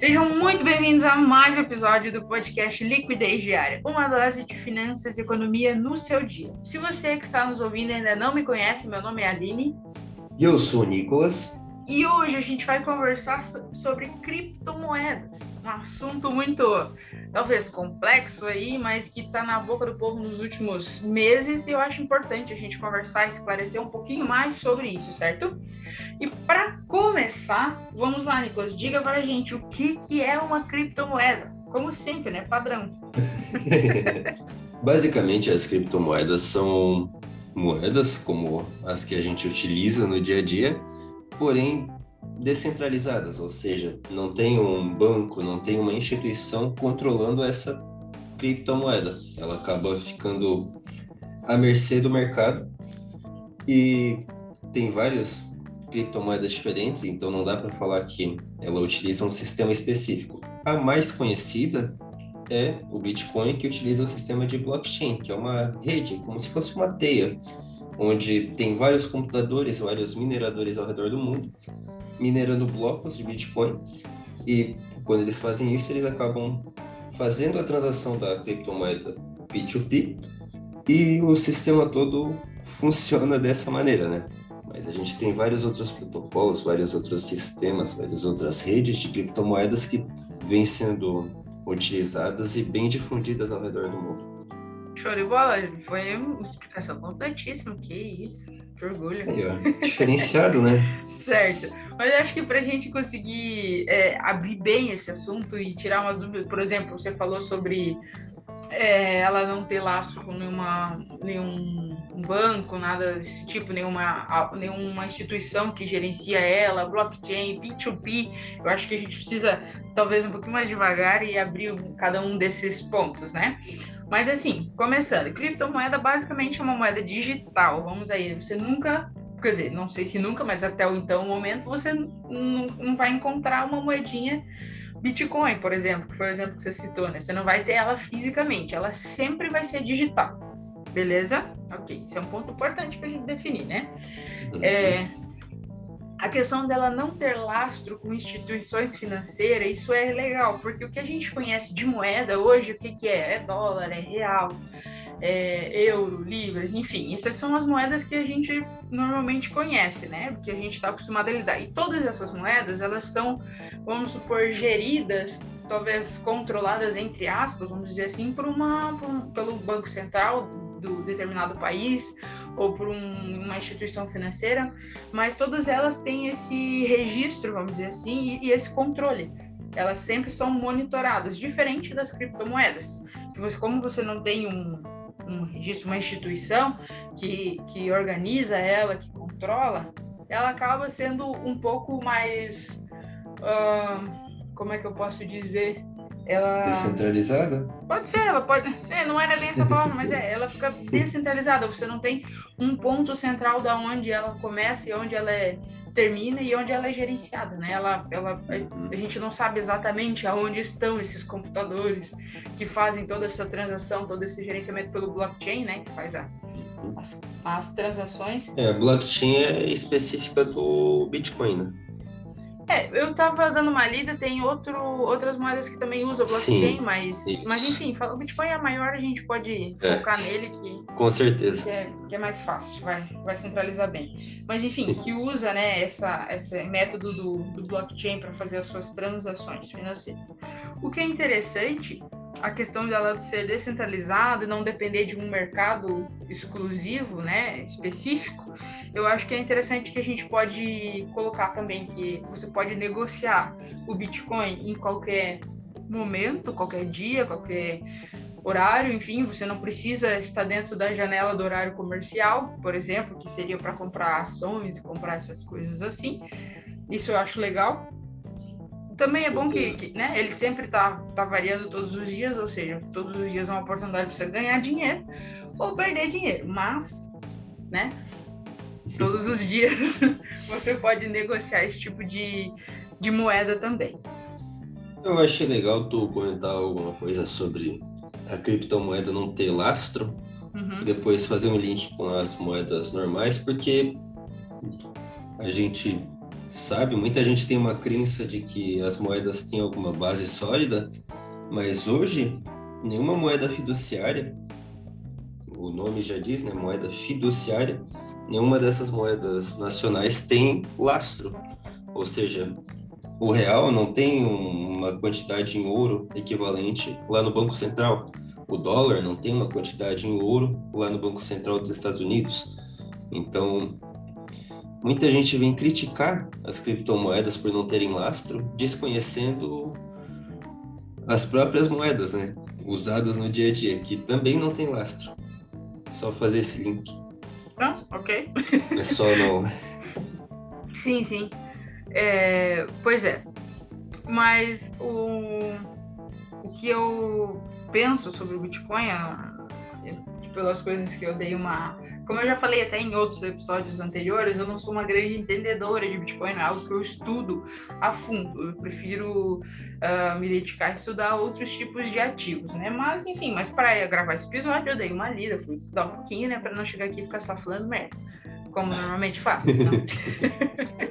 Sejam muito bem-vindos a mais um episódio do podcast Liquidez Diária, uma dose de finanças e economia no seu dia. Se você que está nos ouvindo ainda não me conhece, meu nome é Aline. E eu sou o Nicolas. E hoje a gente vai conversar sobre criptomoedas, um assunto muito, talvez complexo aí, mas que está na boca do povo nos últimos meses e eu acho importante a gente conversar e esclarecer um pouquinho mais sobre isso, certo? E para começar, vamos lá, Nicolas, diga para a gente o que, que é uma criptomoeda. Como sempre, né? Padrão. Basicamente, as criptomoedas são moedas como as que a gente utiliza no dia a dia, porém descentralizadas, ou seja, não tem um banco, não tem uma instituição controlando essa criptomoeda. Ela acaba ficando à mercê do mercado e tem várias criptomoedas diferentes, então não dá para falar que ela utiliza um sistema específico. A mais conhecida é o Bitcoin, que utiliza o sistema de blockchain, que é uma rede, como se fosse uma teia, onde tem vários computadores, vários mineradores ao redor do mundo, minerando blocos de Bitcoin. E quando eles fazem isso, eles acabam fazendo a transação da criptomoeda P2P e o sistema todo funciona dessa maneira, né? Mas a gente tem vários outros protocolos, vários outros sistemas, várias outras redes de criptomoedas que vêm sendo utilizadas e bem difundidas ao redor do mundo. Show de bola, foi uma explicação completíssima, que isso, que orgulho. Aí, ó, diferenciado, né? certo, mas acho que para a gente conseguir é, abrir bem esse assunto e tirar umas dúvidas, por exemplo, você falou sobre é, ela não ter laço com nenhuma, nenhum banco, nada desse tipo, nenhuma, nenhuma instituição que gerencia ela, blockchain, P2P. Eu acho que a gente precisa, talvez, um pouquinho mais devagar e abrir cada um desses pontos, né? Mas assim, começando, criptomoeda basicamente é uma moeda digital. Vamos aí, você nunca, quer dizer, não sei se nunca, mas até o então momento você não, não vai encontrar uma moedinha Bitcoin, por exemplo, que foi o exemplo que você citou, né? Você não vai ter ela fisicamente, ela sempre vai ser digital. Beleza? Ok, isso é um ponto importante para a gente definir, né? Uhum. É, a questão dela não ter lastro com instituições financeiras, isso é legal, porque o que a gente conhece de moeda hoje, o que, que é? É dólar, é real, é euro, libras, enfim, essas são as moedas que a gente normalmente conhece, né? Porque a gente está acostumado a lidar. E todas essas moedas, elas são, vamos supor, geridas, talvez controladas, entre aspas, vamos dizer assim, por uma, por, pelo Banco Central do determinado país ou por um, uma instituição financeira, mas todas elas têm esse registro, vamos dizer assim, e, e esse controle. Elas sempre são monitoradas, diferente das criptomoedas. Que você, como você não tem um, um registro, uma instituição que, que organiza ela, que controla, ela acaba sendo um pouco mais. Uh, como é que eu posso dizer? ela descentralizada pode ser ela pode é, não era bem essa palavra mas é ela fica descentralizada você não tem um ponto central da onde ela começa e onde ela é, termina e onde ela é gerenciada né? Ela ela a gente não sabe exatamente aonde estão esses computadores que fazem toda essa transação todo esse gerenciamento pelo blockchain né? Que faz a as, as transações. É a blockchain é específica do Bitcoin né é, eu tava dando uma lida, tem outro, outras moedas que também usam blockchain, mas, mas enfim, o Bitcoin é maior, a gente pode é. focar nele que. Com certeza. Que é, que é, mais fácil, vai, vai centralizar bem. Mas enfim, que usa né, essa, esse método do, do blockchain para fazer as suas transações financeiras. O que é interessante a questão dela ser descentralizada e não depender de um mercado exclusivo, né, específico, eu acho que é interessante que a gente pode colocar também que você pode negociar o Bitcoin em qualquer momento, qualquer dia, qualquer horário, enfim, você não precisa estar dentro da janela do horário comercial, por exemplo, que seria para comprar ações e comprar essas coisas assim. Isso eu acho legal. Também é bom que, que né, ele sempre está tá variando todos os dias, ou seja, todos os dias é uma oportunidade para você ganhar dinheiro ou perder dinheiro, mas, né, todos os dias você pode negociar esse tipo de, de moeda também. Eu achei legal tu comentar alguma coisa sobre a criptomoeda não ter lastro uhum. e depois fazer um link com as moedas normais, porque a gente sabe, muita gente tem uma crença de que as moedas têm alguma base sólida, mas hoje nenhuma moeda fiduciária, o nome já diz, né, moeda fiduciária, nenhuma dessas moedas nacionais tem lastro. Ou seja, o real não tem uma quantidade em ouro equivalente lá no Banco Central. O dólar não tem uma quantidade em ouro lá no Banco Central dos Estados Unidos. Então, Muita gente vem criticar as criptomoedas por não terem lastro, desconhecendo as próprias moedas, né? Usadas no dia a dia, que também não tem lastro. Só fazer esse link. Ah, ok. É só não. sim, sim. É, pois é. Mas o, o que eu penso sobre o Bitcoin, é, pelas coisas que eu dei uma como eu já falei até em outros episódios anteriores, eu não sou uma grande entendedora de Bitcoin, é algo que eu estudo a fundo. Eu prefiro uh, me dedicar a estudar outros tipos de ativos, né? Mas, enfim, mas para gravar esse episódio, eu dei uma lida, fui estudar um pouquinho, né? Para não chegar aqui e ficar só falando merda, como normalmente faço.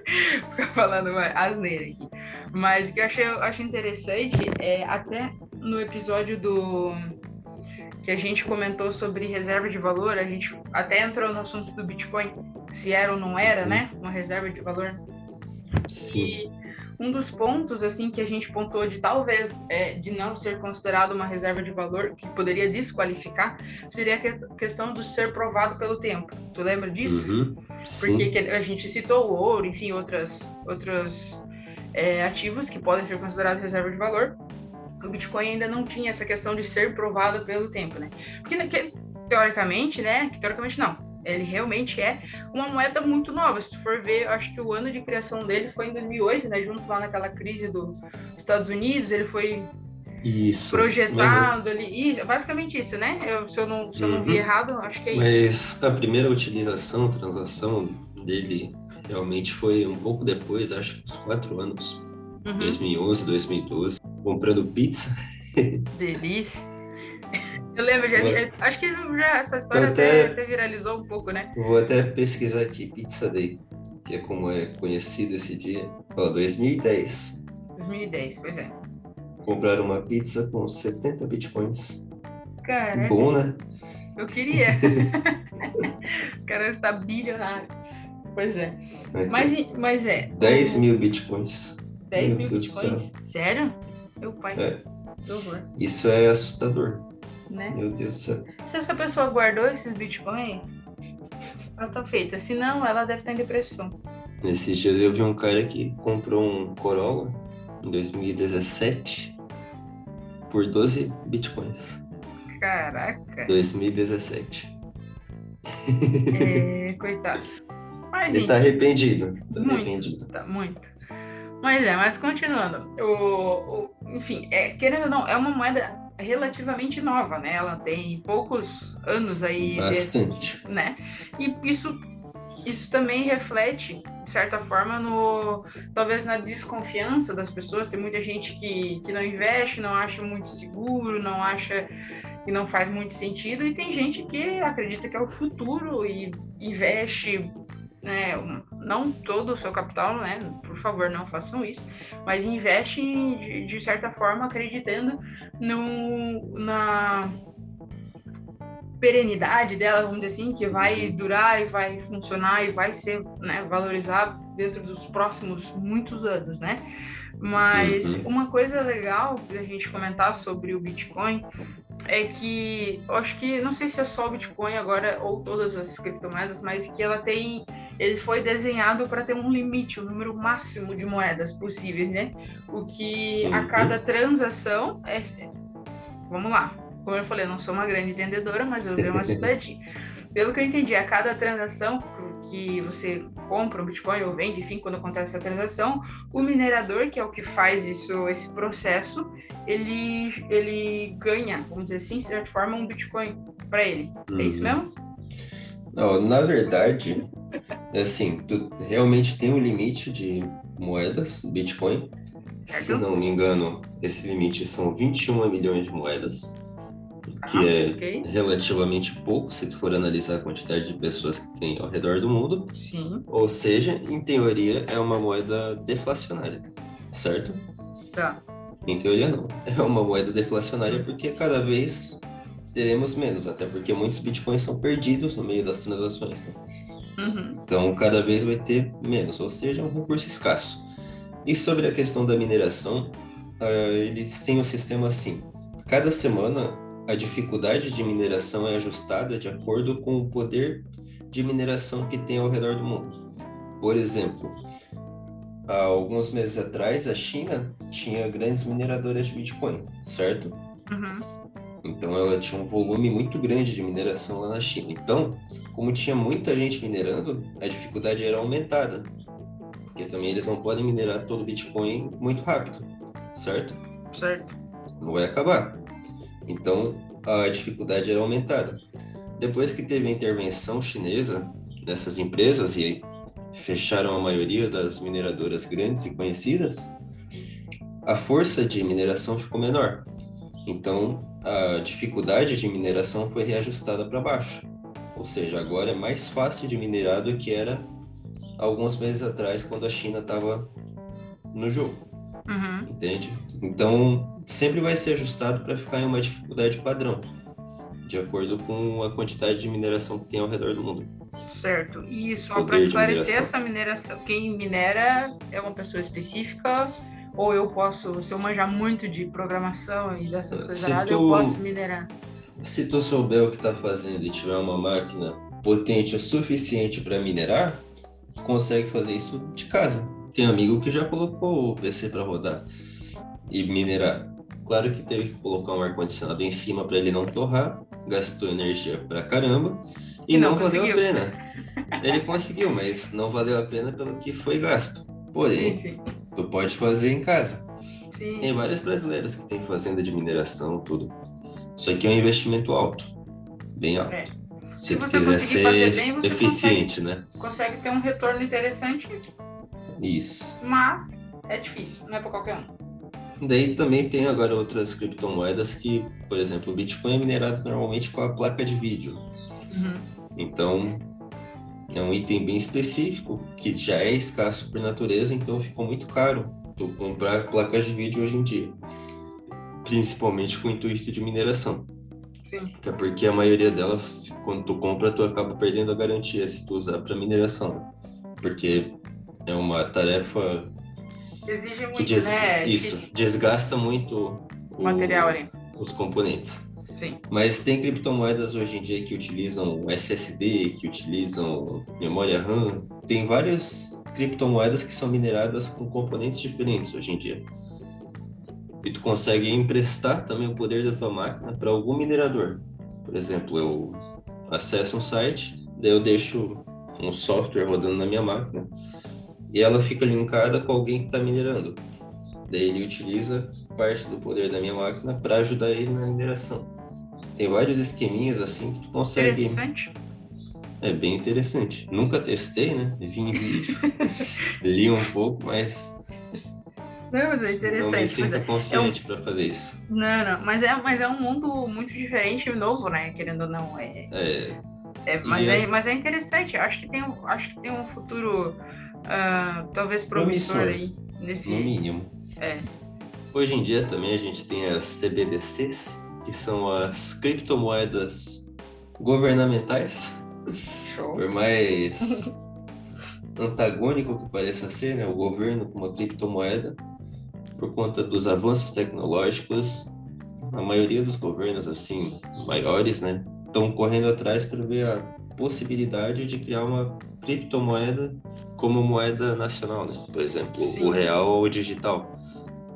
Ficar falando asneira aqui. Mas o que eu achei, eu achei interessante é até no episódio do que a gente comentou sobre reserva de valor, a gente até entrou no assunto do Bitcoin, se era ou não era, né? Uma reserva de valor. Sim. E um dos pontos assim que a gente pontuou de talvez é, de não ser considerado uma reserva de valor que poderia desqualificar seria a questão do ser provado pelo tempo. Tu lembra disso? Uhum. Porque a gente citou o ouro, enfim, outras outros é, ativos que podem ser considerados reserva de valor o Bitcoin ainda não tinha essa questão de ser provado pelo tempo, né? Porque, teoricamente, né? Teoricamente não. Ele realmente é uma moeda muito nova. Se tu for ver, acho que o ano de criação dele foi em 2008, né? Junto lá naquela crise dos Estados Unidos, ele foi isso, projetado mas... ali. Isso, basicamente isso, né? Eu, se eu, não, se eu não vi uhum. errado, acho que é mas isso. Mas a primeira utilização, transação dele realmente foi um pouco depois, acho que uns quatro anos. Uhum. 2011, 2012 comprando pizza. Delícia. Eu lembro, já, já, acho que já essa história até, até, viralizou um pouco, né? Vou até pesquisar aqui, Pizza Day, que é como é conhecido esse dia. Ó, 2010. 2010, pois é. Compraram uma pizza com 70 bitcoins. Cara. Bom, né? Eu queria. o cara está bilionário. Pois é. Mas, mas é. 10 o... mil bitcoins. 10 Meu mil Deus bitcoins? Sério? Meu pai. É. Isso é assustador. Né? Meu Deus do céu. Se essa pessoa guardou esses bitcoins, ela tá feita. Se não, ela deve estar em depressão. Nesses dias eu vi um cara que comprou um Corolla em 2017 por 12 bitcoins. Caraca. 2017. É, coitado. Mas, Ele tá arrependido. Tá muito, arrependido. Tá muito. Mas é, mas continuando. O, o, enfim, é, querendo ou não, é uma moeda relativamente nova, né? Ela tem poucos anos aí. Bastante. né? E isso, isso também reflete, de certa forma, no talvez na desconfiança das pessoas. Tem muita gente que, que não investe, não acha muito seguro, não acha que não faz muito sentido, e tem gente que acredita que é o futuro e investe né, não todo o seu capital, né, por favor, não façam isso, mas investe de, de certa forma acreditando no, na perenidade dela, vamos dizer assim, que vai durar e vai funcionar e vai ser né, valorizado dentro dos próximos muitos anos, né? Mas uhum. uma coisa legal da gente comentar sobre o Bitcoin é que eu acho que não sei se é só o Bitcoin agora ou todas as criptomoedas, mas que ela tem ele foi desenhado para ter um limite, um número máximo de moedas possíveis, né? O que a uhum. cada transação é. Vamos lá. Como eu falei, eu não sou uma grande entendedora, mas eu dei uma estudadinha. Pelo que eu entendi, a cada transação que você compra um Bitcoin ou vende, enfim, quando acontece a transação, o minerador, que é o que faz isso, esse processo, ele, ele ganha, vamos dizer assim, de certa forma, um Bitcoin para ele. É isso uhum. mesmo? Não, na verdade, é assim, tu realmente tem um limite de moedas, Bitcoin. Se não me engano, esse limite são 21 milhões de moedas. que ah, é okay. relativamente pouco se tu for analisar a quantidade de pessoas que tem ao redor do mundo. Sim. Ou seja, em teoria, é uma moeda deflacionária, certo? Tá. Em teoria, não. É uma moeda deflacionária porque cada vez teremos menos, até porque muitos bitcoins são perdidos no meio das transações. Né? Uhum. Então, cada vez vai ter menos, ou seja, é um recurso escasso. E sobre a questão da mineração, uh, eles têm um sistema assim: cada semana a dificuldade de mineração é ajustada de acordo com o poder de mineração que tem ao redor do mundo. Por exemplo, há alguns meses atrás, a China tinha grandes mineradoras de Bitcoin, certo? Uhum. Então ela tinha um volume muito grande de mineração lá na China. Então, como tinha muita gente minerando, a dificuldade era aumentada. Porque também eles não podem minerar todo o Bitcoin muito rápido, certo? Certo. Não vai acabar. Então, a dificuldade era aumentada. Depois que teve a intervenção chinesa nessas empresas e fecharam a maioria das mineradoras grandes e conhecidas, a força de mineração ficou menor. Então, a dificuldade de mineração foi reajustada para baixo. Ou seja, agora é mais fácil de minerar do que era alguns meses atrás, quando a China estava no jogo. Uhum. Entende? Então, sempre vai ser ajustado para ficar em uma dificuldade padrão, de acordo com a quantidade de mineração que tem ao redor do mundo. Certo. E só para esclarecer, mineração. essa mineração, quem minera é uma pessoa específica ou eu posso, se eu manjar muito de programação e dessas coisas erradas, eu posso minerar. Se tu souber o que está fazendo e tiver uma máquina potente o suficiente para minerar, tu consegue fazer isso de casa. Tem amigo que já colocou o PC para rodar e minerar. Claro que teve que colocar um ar-condicionado em cima para ele não torrar, gastou energia pra caramba e, e não, não valeu a pena. Ele conseguiu, mas não valeu a pena pelo que foi gasto. Porém, sim, sim. Tu pode fazer em casa. Sim. Tem vários brasileiros que têm fazenda de mineração, tudo. Isso aqui é um investimento alto, bem alto. É. Se, Se tu quiser ser bem, eficiente, consegue, né? Consegue ter um retorno interessante. Isso. Mas é difícil, não é para qualquer um. Daí também tem agora outras criptomoedas que, por exemplo, o Bitcoin é minerado normalmente com a placa de vídeo. Uhum. Então, é um item bem específico, que já é escasso por natureza, então ficou muito caro tu comprar placas de vídeo hoje em dia. Principalmente com o intuito de mineração. Sim. Até porque a maioria delas, quando tu compra, tu acaba perdendo a garantia se tu usar para mineração. Porque é uma tarefa Exige muito, que des... né? Isso, desgasta muito o material ali. Os componentes. Sim. Mas tem criptomoedas hoje em dia que utilizam SSD, que utilizam memória RAM. Tem várias criptomoedas que são mineradas com componentes diferentes hoje em dia. E tu consegue emprestar também o poder da tua máquina para algum minerador. Por exemplo, eu acesso um site, daí eu deixo um software rodando na minha máquina e ela fica linkada com alguém que está minerando. Daí ele utiliza parte do poder da minha máquina para ajudar ele na mineração. Tem vários esqueminhas assim que tu consegue. Interessante. É bem interessante. Nunca testei, né? Vi em vídeo, li um pouco, mas. Não, mas é interessante. Não me sinto é, confiante é um... para fazer isso. Não, não, mas é, mas é um mundo muito diferente e novo, né? Querendo ou não. É, é... é mas, é... mas é interessante. Acho que tem, acho que tem um futuro uh, talvez promissor, promissor aí. Nesse... No mínimo. É. Hoje em dia também a gente tem as CBDCs, que são as criptomoedas governamentais. Show. Por mais antagônico que pareça ser, né, o governo com uma criptomoeda, por conta dos avanços tecnológicos, a maioria dos governos assim maiores, né, estão correndo atrás para ver a possibilidade de criar uma criptomoeda como moeda nacional, né? Por exemplo, Sim. o real ou o digital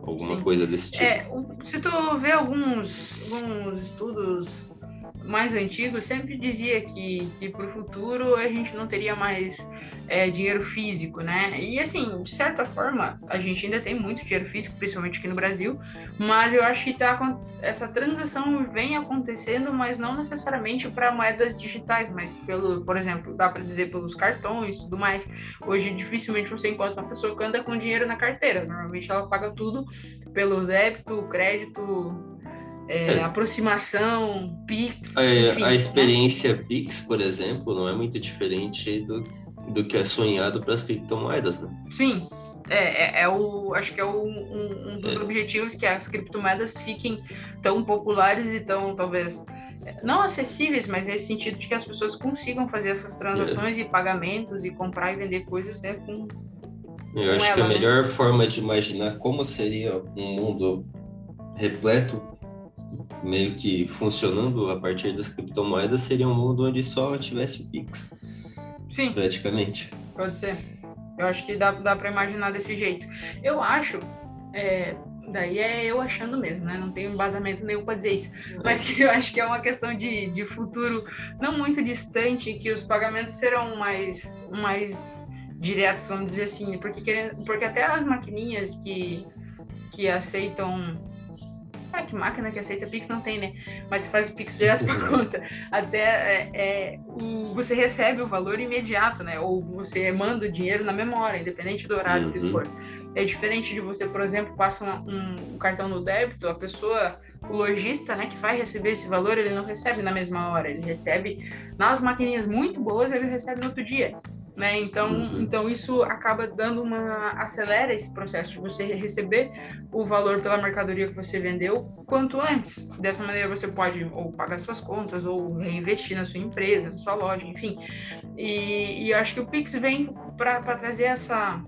alguma Sim. coisa desse tipo. É, se tu vê alguns, alguns estudos mais antigos, sempre dizia que, que para o futuro a gente não teria mais é, dinheiro físico, né? E assim, de certa forma, a gente ainda tem muito dinheiro físico, principalmente aqui no Brasil, mas eu acho que tá, essa transação vem acontecendo, mas não necessariamente para moedas digitais, mas pelo, por exemplo, dá para dizer pelos cartões e tudo mais. Hoje dificilmente você encontra uma pessoa que anda com dinheiro na carteira, normalmente ela paga tudo pelo débito, crédito é, é. aproximação, Pix. É, enfim, a né? experiência né? Pix, por exemplo, não é muito diferente do, do que é sonhado para as criptomoedas, né? Sim. É, é, é, o, acho que é o, um, um, dos é. objetivos que as criptomoedas fiquem tão populares e tão, talvez, não acessíveis, mas nesse sentido de que as pessoas consigam fazer essas transações e pagamentos e comprar e vender coisas né, com. Eu com acho ela, que a né? melhor forma de imaginar como seria um mundo repleto meio que funcionando a partir das criptomoedas seria um mundo onde só tivesse o Pix. Sim. Praticamente. Pode ser. Eu acho que dá, dá para imaginar desse jeito. Eu acho, é, daí é eu achando mesmo, né? Não tenho embasamento nenhum para dizer isso. Mas que eu acho que é uma questão de, de futuro não muito distante, que os pagamentos serão mais, mais diretos, vamos dizer assim. Porque, porque até as maquininhas que, que aceitam ah, que máquina que aceita Pix não tem, né? Mas você faz o Pix direto para conta. Até é, é, o, você recebe o valor imediato, né? Ou você manda o dinheiro na memória, independente do horário uhum. que for. É diferente de você, por exemplo, passa um, um, cartão no débito, a pessoa, o lojista, né, que vai receber esse valor, ele não recebe na mesma hora, ele recebe nas maquininhas muito boas, ele recebe no outro dia né? Então, uhum. então isso acaba dando uma acelera esse processo de você receber o valor pela mercadoria que você vendeu quanto antes. Dessa maneira você pode ou pagar suas contas ou reinvestir na sua empresa, na sua loja, enfim. E, e eu acho que o Pix vem para trazer essa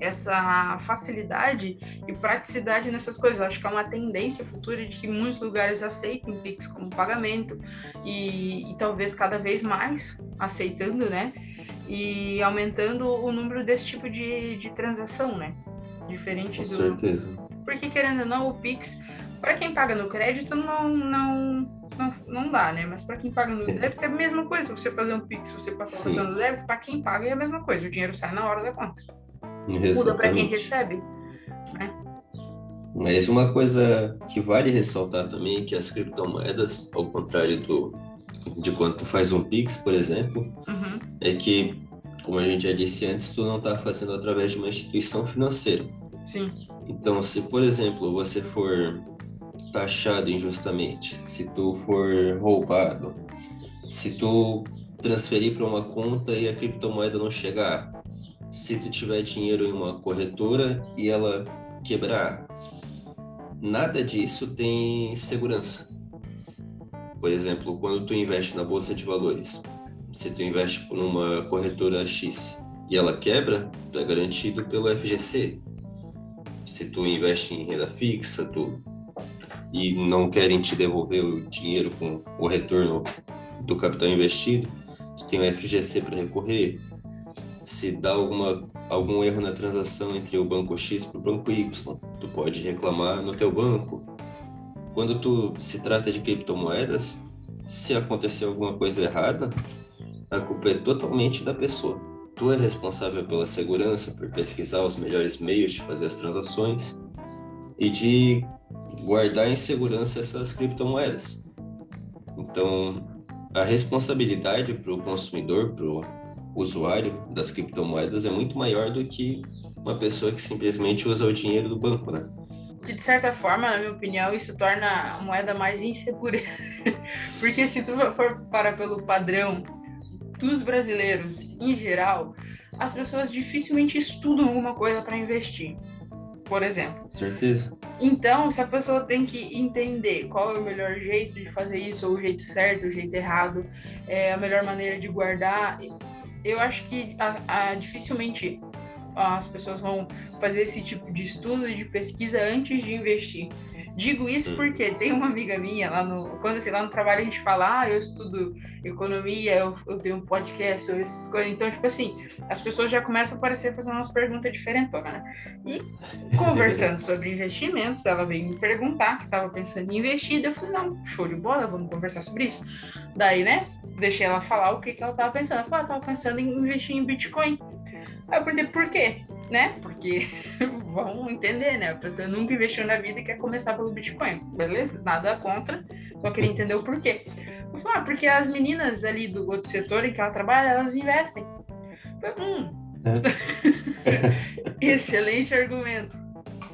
essa facilidade e praticidade nessas coisas. Eu acho que é uma tendência futura de que muitos lugares aceitem Pix como pagamento e, e talvez cada vez mais aceitando, né? E aumentando o número desse tipo de, de transação, né? Diferente Com do. certeza. Porque, querendo ou não, o Pix, para quem paga no crédito, não, não, não, não dá, né? Mas para quem paga no débito é a mesma coisa. Você fazer um Pix, você passar no débito, para quem paga é a mesma coisa. O dinheiro sai na hora da conta. Exatamente. Muda para quem recebe, né? Mas uma coisa que vale ressaltar também é que as criptomoedas, ao contrário do, de quando tu faz um Pix, por exemplo, uhum. é que, como a gente já disse antes, tu não está fazendo através de uma instituição financeira. Sim. Então, se, por exemplo, você for taxado injustamente, se tu for roubado, se tu transferir para uma conta e a criptomoeda não chegar, se tu tiver dinheiro em uma corretora e ela quebrar, nada disso tem segurança. Por exemplo, quando tu investe na bolsa de valores, se tu investe por uma corretora X e ela quebra, tu é garantido pelo FGC. Se tu investe em renda fixa, tu e não querem te devolver o dinheiro com o retorno do capital investido, tu tem o FGC para recorrer. Se dá alguma, algum erro na transação entre o banco X para o banco Y, tu pode reclamar no teu banco quando tu se trata de criptomoedas, se acontecer alguma coisa errada, a culpa é totalmente da pessoa. Tu é responsável pela segurança, por pesquisar os melhores meios de fazer as transações e de guardar em segurança essas criptomoedas. Então, a responsabilidade para o consumidor, para o usuário das criptomoedas é muito maior do que uma pessoa que simplesmente usa o dinheiro do banco, né? Que de certa forma, na minha opinião, isso torna a moeda mais insegura. Porque se tu for para pelo padrão dos brasileiros em geral, as pessoas dificilmente estudam alguma coisa para investir. Por exemplo. Certeza. Então, se a pessoa tem que entender qual é o melhor jeito de fazer isso, ou o jeito certo, o jeito errado, é a melhor maneira de guardar, eu acho que a, a, dificilmente as pessoas vão fazer esse tipo de estudo e de pesquisa antes de investir. Digo isso hum. porque tem uma amiga minha lá no. Quando assim, lá no trabalho a gente fala, ah, eu estudo economia, eu, eu tenho um podcast sobre essas coisas. Então, tipo assim, as pessoas já começam a aparecer fazendo umas perguntas diferentes, né? E conversando sobre investimentos, ela veio me perguntar que estava pensando em investir. Eu falei, não, show de bola, vamos conversar sobre isso. Daí, né, deixei ela falar o que, que ela estava pensando. Ela falou, ah, estava pensando em investir em Bitcoin. Aí eu perguntei, por quê? Né? Porque vão entender, né? A pessoa nunca investiu na vida e quer começar pelo Bitcoin. Beleza? Nada contra. Só queria entender o porquê. Eu falei, ah, porque as meninas ali do outro setor em que ela trabalha, elas investem. Eu falei, hum. Excelente argumento,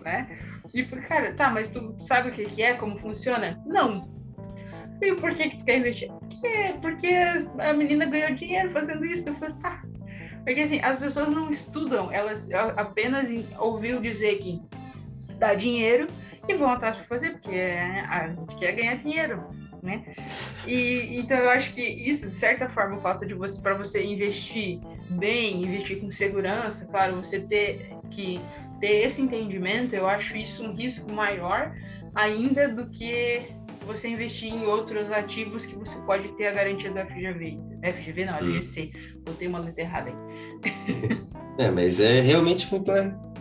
né? E falei, cara, tá, mas tu sabe o que, que é, como funciona? Não. E por que, que tu quer investir? Porque, porque a menina ganhou dinheiro fazendo isso. Eu falei, tá. Porque assim, as pessoas não estudam, elas apenas ouviram dizer que dá dinheiro e vão atrás para fazer, porque a gente quer ganhar dinheiro, né? E então eu acho que isso, de certa forma, o fato de você para você investir bem, investir com segurança, claro, você ter que ter esse entendimento, eu acho isso um risco maior ainda do que você investir em outros ativos que você pode ter a garantia do FGV. FGV não, FGC. Hum. Botei uma letra errada aí. É, mas é realmente muito,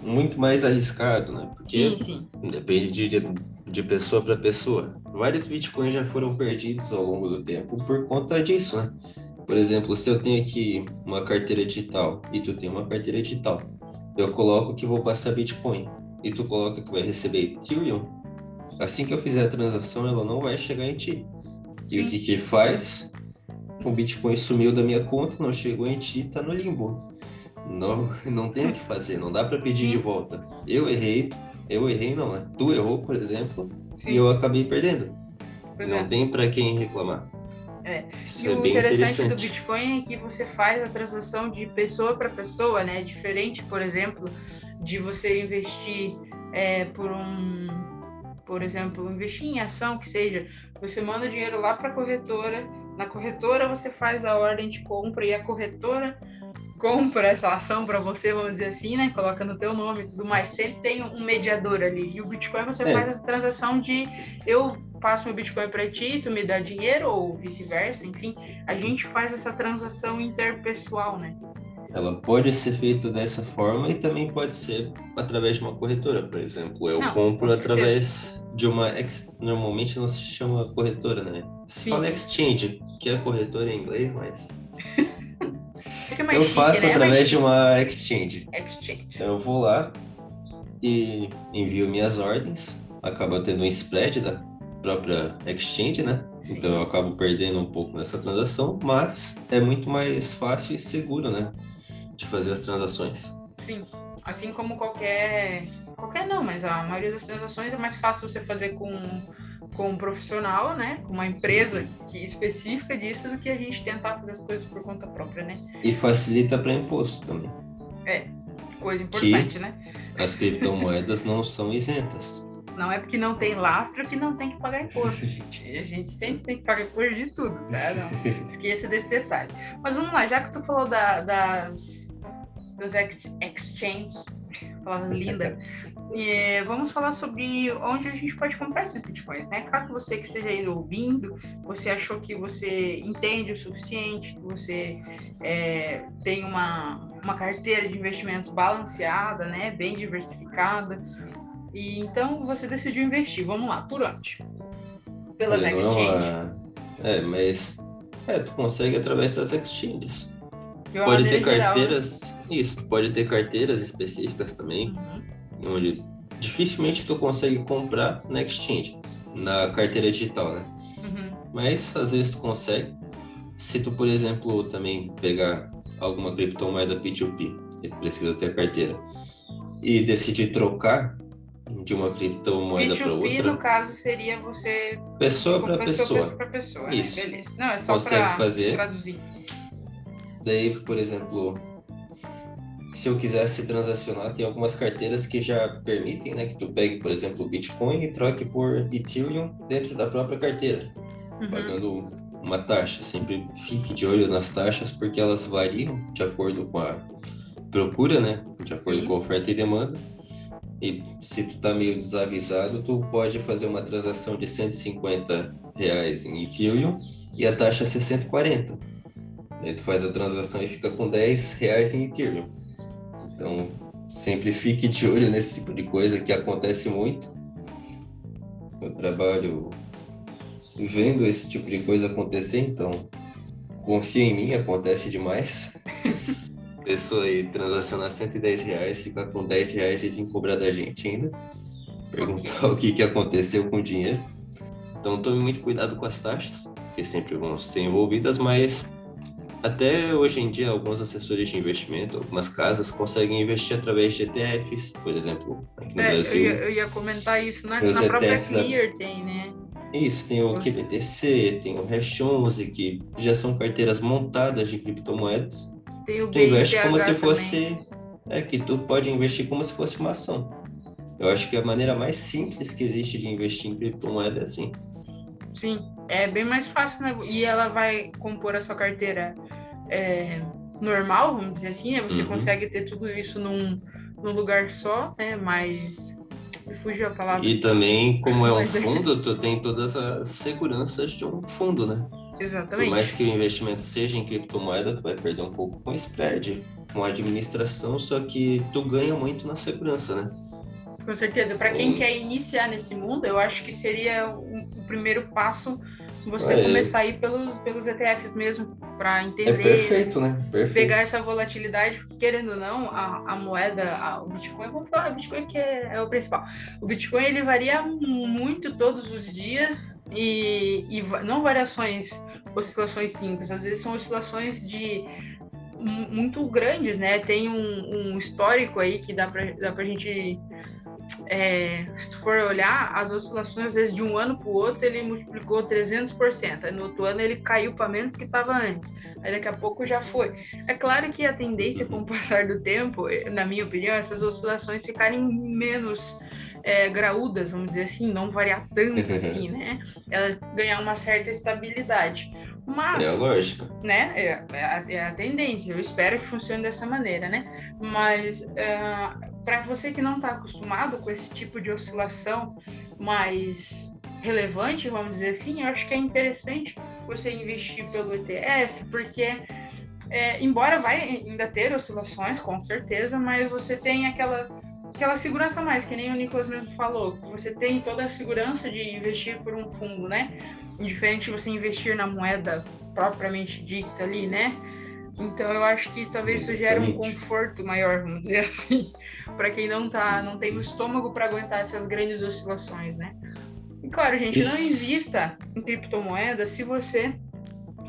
muito mais arriscado, né? Porque sim, sim. depende de, de pessoa para pessoa. Vários bitcoins já foram perdidos ao longo do tempo por conta disso, né? Por exemplo, se eu tenho aqui uma carteira digital e tu tem uma carteira digital, eu coloco que vou passar Bitcoin e tu coloca que vai receber Ethereum, assim que eu fizer a transação, ela não vai chegar em ti. E Sim. o que que faz? O Bitcoin sumiu da minha conta, não chegou em ti, tá no limbo. Não, não tem o que fazer, não dá para pedir de volta. Eu errei, eu errei não, né? Tu errou, por exemplo, Sim. e eu acabei perdendo. Pois não é. tem para quem reclamar. É. Isso e é o interessante, interessante, do Bitcoin é que você faz a transação de pessoa para pessoa, né? Diferente, por exemplo, de você investir é, por um, por exemplo, investir em ação que seja, você manda dinheiro lá para a corretora, na corretora você faz a ordem de compra e a corretora compra essa ação para você, vamos dizer assim, né? Coloca no teu nome e tudo mais. Sempre tem um mediador ali. E o Bitcoin você é. faz essa transação de eu passo meu Bitcoin para ti, tu me dá dinheiro ou vice-versa, enfim, a gente faz essa transação interpessoal, né? Ela pode ser feita dessa forma e também pode ser através de uma corretora, por exemplo. Eu não, compro através de uma. Normalmente não se chama corretora, né? Se Sim. fala exchange, que é corretora em inglês, mas. eu faço né? através de uma exchange. exchange. Então eu vou lá e envio minhas ordens, acaba tendo um spread da própria exchange, né? Sim. Então eu acabo perdendo um pouco nessa transação, mas é muito mais fácil e seguro, né? de fazer as transações. Sim, assim como qualquer. Qualquer não, mas a maioria das transações é mais fácil você fazer com, com um profissional, né? Com uma empresa que, específica disso do que a gente tentar fazer as coisas por conta própria, né? E facilita para imposto também. É, coisa importante, que né? As criptomoedas não são isentas. Não é porque não tem lastro que não tem que pagar imposto, gente. A gente sempre tem que pagar imposto de tudo, tá? Não esqueça desse detalhe. Mas vamos lá, já que tu falou da, das das ex exchanges, palavra linda. E vamos falar sobre onde a gente pode comprar esses bitcoins, né? Caso você que esteja aí ouvindo, você achou que você entende o suficiente, que você é, tem uma, uma carteira de investimentos balanceada, né? Bem diversificada. E então você decidiu investir. Vamos lá, por onde? Pelas é, exchanges. É, mas é, tu consegue através das exchanges. Pode ter carteiras. Geral, né? Isso, pode ter carteiras específicas também, uhum. Onde dificilmente tu consegue comprar na exchange, na carteira digital, né? Uhum. Mas às vezes tu consegue. Se tu, por exemplo, também pegar alguma criptomoeda P2P, que precisa ter a carteira, e decidir trocar de uma criptomoeda para outra. no caso, seria você. Pessoa para pessoa. pessoa. pessoa né? Isso. Né? Beleza. Não, é só Consegue fazer. traduzir. Daí, por exemplo, se eu quisesse transacionar, tem algumas carteiras que já permitem, né, que tu pegue, por exemplo, o Bitcoin e troque por Ethereum dentro da própria carteira, uhum. pagando uma taxa. Sempre fique de olho nas taxas porque elas variam de acordo com a procura, né, de acordo com a oferta e demanda. E se tu tá meio desavisado, tu pode fazer uma transação de 150 reais em Ethereum e a taxa é 640. Aí tu faz a transação e fica com 10 reais em Ethereum. Então, sempre fique de olho nesse tipo de coisa que acontece muito. Eu trabalho vendo esse tipo de coisa acontecer, então confia em mim, acontece demais. Pessoa aí transacionar 110 reais, ficar com 10 reais e vir cobrar da gente ainda. Perguntar o que, que aconteceu com o dinheiro. Então tome muito cuidado com as taxas, que sempre vão ser envolvidas, mas até hoje em dia, alguns assessores de investimento, algumas casas conseguem investir através de ETFs, por exemplo, aqui no É, Brasil. eu, ia, eu ia comentar isso. Na, na própria né? Clear tem, né? Isso, tem o QBTC, tem o Hash 11, que já são carteiras montadas de criptomoedas. Tem o Tu investe como se também. fosse. É que tu pode investir como se fosse uma ação. Eu acho que a maneira mais simples que existe de investir em criptomoeda é assim. Sim, é bem mais fácil, né? E ela vai compor a sua carteira é, normal, vamos dizer assim, né? Você Uhum. consegue ter tudo isso num, num lugar só, né? Mas. Fugiu a palavra. E também, como é um é- fundo, tu tem todas as seguranças de um fundo, né? Por Exatamente. mais que o investimento seja em criptomoeda, tu vai perder um pouco com spread, com a administração, só que tu ganha muito na segurança, né? Com certeza. Para quem quer iniciar nesse mundo, eu acho que seria o, o primeiro passo você É. começar a ir pelos, pelos ETFs mesmo, para É entender. perfeito, né? Perfeito. pegar essa volatilidade, porque, querendo ou não, a, a moeda, a- o Bitcoin, vamos falar, o Bitcoin que é, é o principal. O Bitcoin ele varia muito todos os dias e, e não variações, oscilações simples, às vezes são oscilações de mu- muito grandes, né? Tem um, um histórico aí que dá pra, dá pra gente é, se tu for olhar, as oscilações, às vezes, de um ano para o outro, ele multiplicou 300%. Aí no outro ano ele caiu para menos que estava antes. Aí daqui a pouco já foi. É claro que a tendência, com o passar do tempo, eh, na minha opinião, essas oscilações ficarem menos é, graúdas, vamos dizer assim, não variar tanto assim, né? Ela ganhar uma certa estabilidade. Mas É a lógica. né? É, é a, é a tendência. Eu espero que funcione dessa maneira, né? Mas para você que não está acostumado com esse tipo de oscilação mais relevante, vamos dizer assim, eu acho que é interessante você investir pelo ETF, porque é, embora vai ainda ter oscilações, com certeza, mas você tem aquela aquela segurança a mais, que nem o Nicolas mesmo falou, você tem toda a segurança de investir por um fundo, né? Indiferente de você investir na moeda propriamente dita ali, né? Então eu acho que talvez isso gere um conforto maior, vamos dizer assim, para quem não tá, não tem o estômago para aguentar essas grandes oscilações, né? E claro, gente, não invista em criptomoedas se você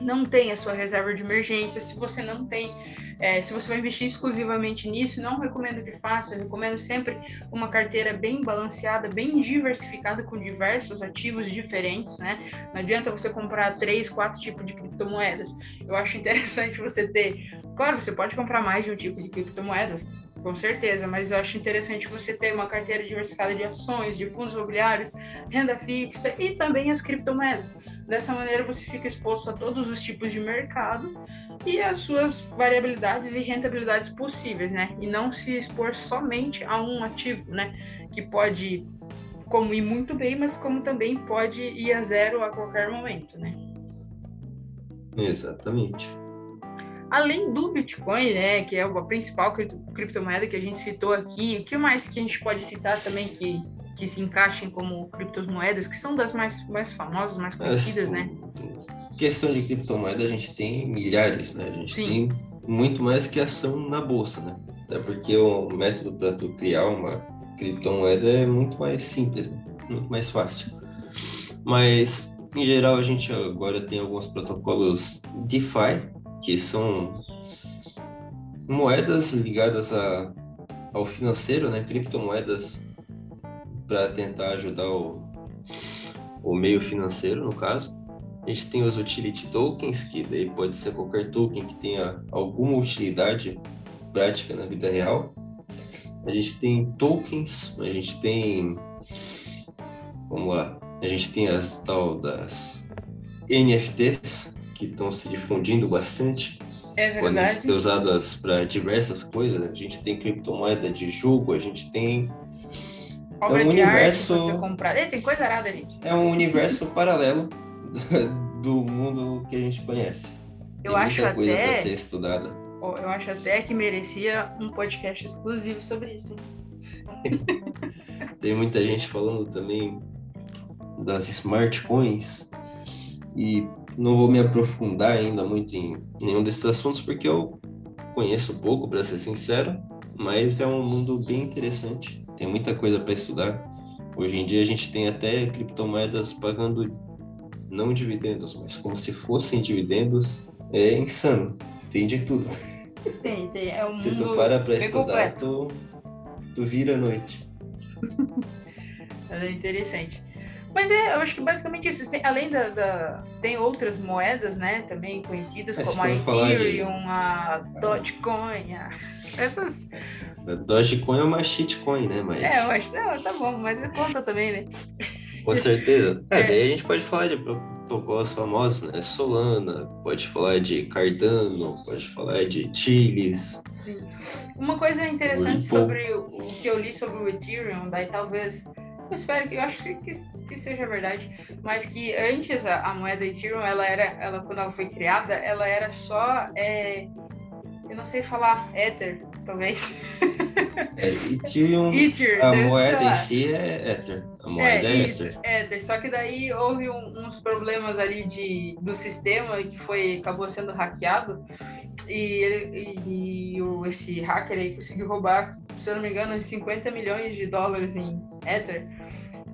não tem a sua reserva de emergência, se você não tem, é, se você vai investir exclusivamente nisso, não recomendo que faça, eu recomendo sempre uma carteira bem balanceada, bem diversificada com diversos ativos diferentes, né? Não adianta você comprar três, quatro tipos de criptomoedas. Eu acho interessante você ter, claro, você pode comprar mais de um tipo de criptomoedas, com certeza, mas eu acho interessante você ter uma carteira diversificada de ações, de fundos imobiliários, renda fixa e também as criptomoedas. Dessa maneira você fica exposto a todos os tipos de mercado e as suas variabilidades e rentabilidades possíveis, né? E não se expor somente a um ativo, né? Que pode como ir muito bem, mas como também pode ir a zero a qualquer momento, né? Exatamente. Além do Bitcoin, né, que é a principal cripto- criptomoeda que a gente citou aqui, o que mais que a gente pode citar também que, que se encaixem como criptomoedas, que são das mais, mais famosas, mais conhecidas, né? Questão de criptomoeda, a gente tem milhares, né? A gente Sim. tem muito mais que ação na bolsa, né? Até porque o método para tu criar uma criptomoeda é muito mais simples, né? Muito mais fácil. Mas, em geral, a gente agora tem alguns protocolos DeFi, que são moedas ligadas a, ao financeiro, né? Criptomoedas para tentar ajudar o, o meio financeiro, no caso. A gente tem os utility tokens, que daí pode ser qualquer token que tenha alguma utilidade prática na vida real. A gente tem tokens, a gente tem. Vamos lá. A gente tem as tal das NFTs, que estão se difundindo bastante. É Podem verdade. ser usadas para diversas coisas. A gente tem criptomoeda de jogo, a gente tem. Obra é um universo-. É, tem coisa arada, gente. É um universo paralelo do mundo que a gente conhece. Eu Tem acho muita coisa até- para ser estudada. Eu acho até que merecia um podcast exclusivo sobre isso. Tem muita gente falando também das smart coins e não vou me aprofundar ainda muito em nenhum desses assuntos porque eu conheço pouco, para ser sincero, mas é um mundo bem interessante. Tem muita coisa para estudar. Hoje em dia a gente tem até criptomoedas pagando não dividendos, mas como se fossem dividendos é insano. Tem de tudo. Tem, tem. É um Se tu para bem estudar, completo. tu, tu vira a noite. É interessante. Mas é, eu acho que basicamente isso. Tem- Além da, da- Tem outras moedas, né? Também conhecidas, É, como a falar de- Ethereum, a Dogecoin, a- essas. A Dogecoin é uma shitcoin, né? Mas É, eu acho. Não, tá bom, mas conta também, né? com certeza. É, É. daí a gente pode falar de protocolos famosos, né? Solana, pode falar de Cardano, pode falar de Chiles. Uma coisa interessante Ripple. sobre o que eu li sobre o Ethereum, daí talvez. Eu espero que eu acho que, que seja verdade, mas que antes a, a moeda Ethereum, ela era, ela quando ela foi criada, ela era só, é, eu não sei falar, Ether, talvez. É, Ethereum, Ether, a sei moeda em si é Ether. A moeda é, isso, Ether. Ether. Só que daí houve um- uns problemas ali de, do sistema que foi acabou sendo hackeado e, ele- e o, esse hacker aí conseguiu roubar, se eu não me engano, uns 50 milhões de dólares em Ether.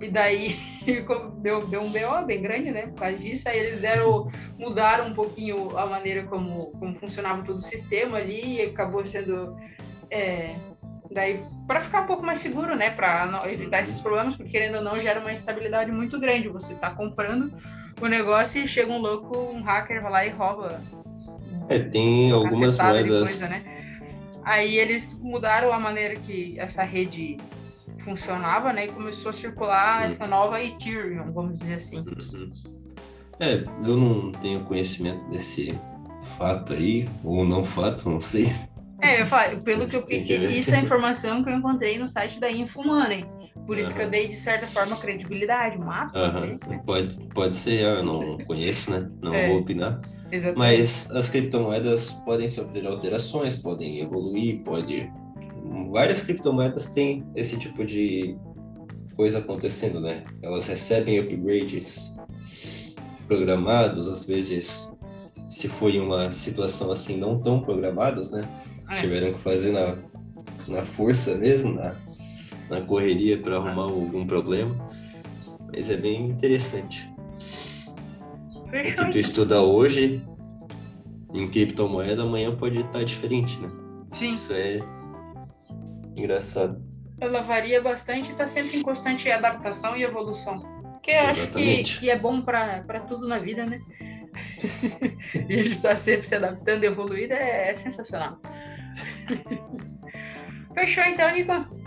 E daí deu, deu um BO bem grande, né? Por causa disso, aí eles deram, mudaram um pouquinho a maneira como, como funcionava todo o sistema ali e acabou sendo. é, daí para ficar um pouco mais seguro, né, para evitar esses problemas, porque querendo ou não gera uma instabilidade muito grande. Você tá comprando o negócio e chega um louco, um hacker vai lá e rouba É, tem algumas moedas. coisa, né? Aí eles mudaram a maneira que essa rede funcionava, né, e começou a circular Hum. essa nova Ethereum, vamos dizer assim. Uhum. É, eu não tenho conhecimento desse fato aí, ou não fato, não sei. É, eu falei, pelo que eu fiquei, isso é a informação que eu encontrei no site da InfoMoney. Por isso que eu dei, de certa forma, credibilidade, mas pode Aham, ser, né? Pode, pode ser, eu não conheço, né? Não É. vou opinar. Exatamente. Mas as criptomoedas podem sofrer alterações, podem evoluir, pode. Várias criptomoedas têm esse tipo de coisa acontecendo, né? Elas recebem upgrades programados, às vezes, se em uma situação assim não tão programados, né? É. Tiveram que fazer na, na força mesmo, na, na correria para arrumar algum problema. Mas é bem interessante. O Fechou. que tu estuda hoje em criptomoeda, amanhã pode estar diferente, né? Sim, Isso é engraçado. ela varia bastante e está sempre em constante adaptação e evolução. Que eu acho que, Exatamente. que é bom para tudo na vida, né? e a gente está sempre se adaptando e evoluindo, é, é sensacional. Fechou então, Nico?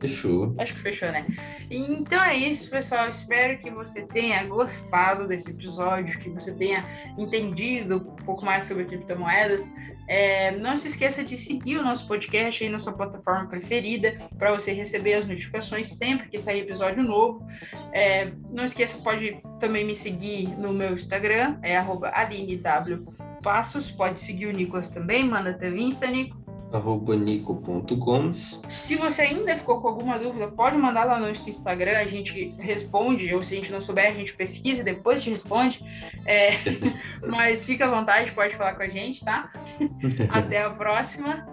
Fechou. Acho que fechou, né? Então é isso, pessoal. Espero que você tenha gostado desse episódio, que você tenha entendido um pouco mais sobre criptomoedas. É, não se esqueça de seguir o nosso podcast aí na sua plataforma preferida para você receber as notificações sempre que sair episódio novo. É, não esqueça, pode também me seguir no meu Instagram, é arroba alinewpassos. Pode seguir o Nicolas também, manda teu Insta, Nico. Arroba nico.gomes. Se você ainda ficou com alguma dúvida, pode mandar lá no nosso Instagram, a gente responde, ou se a gente não souber, a gente pesquisa e depois te responde. É, mas fica à vontade, pode falar com a gente, tá? Até a próxima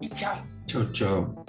e tchau! tchau, tchau.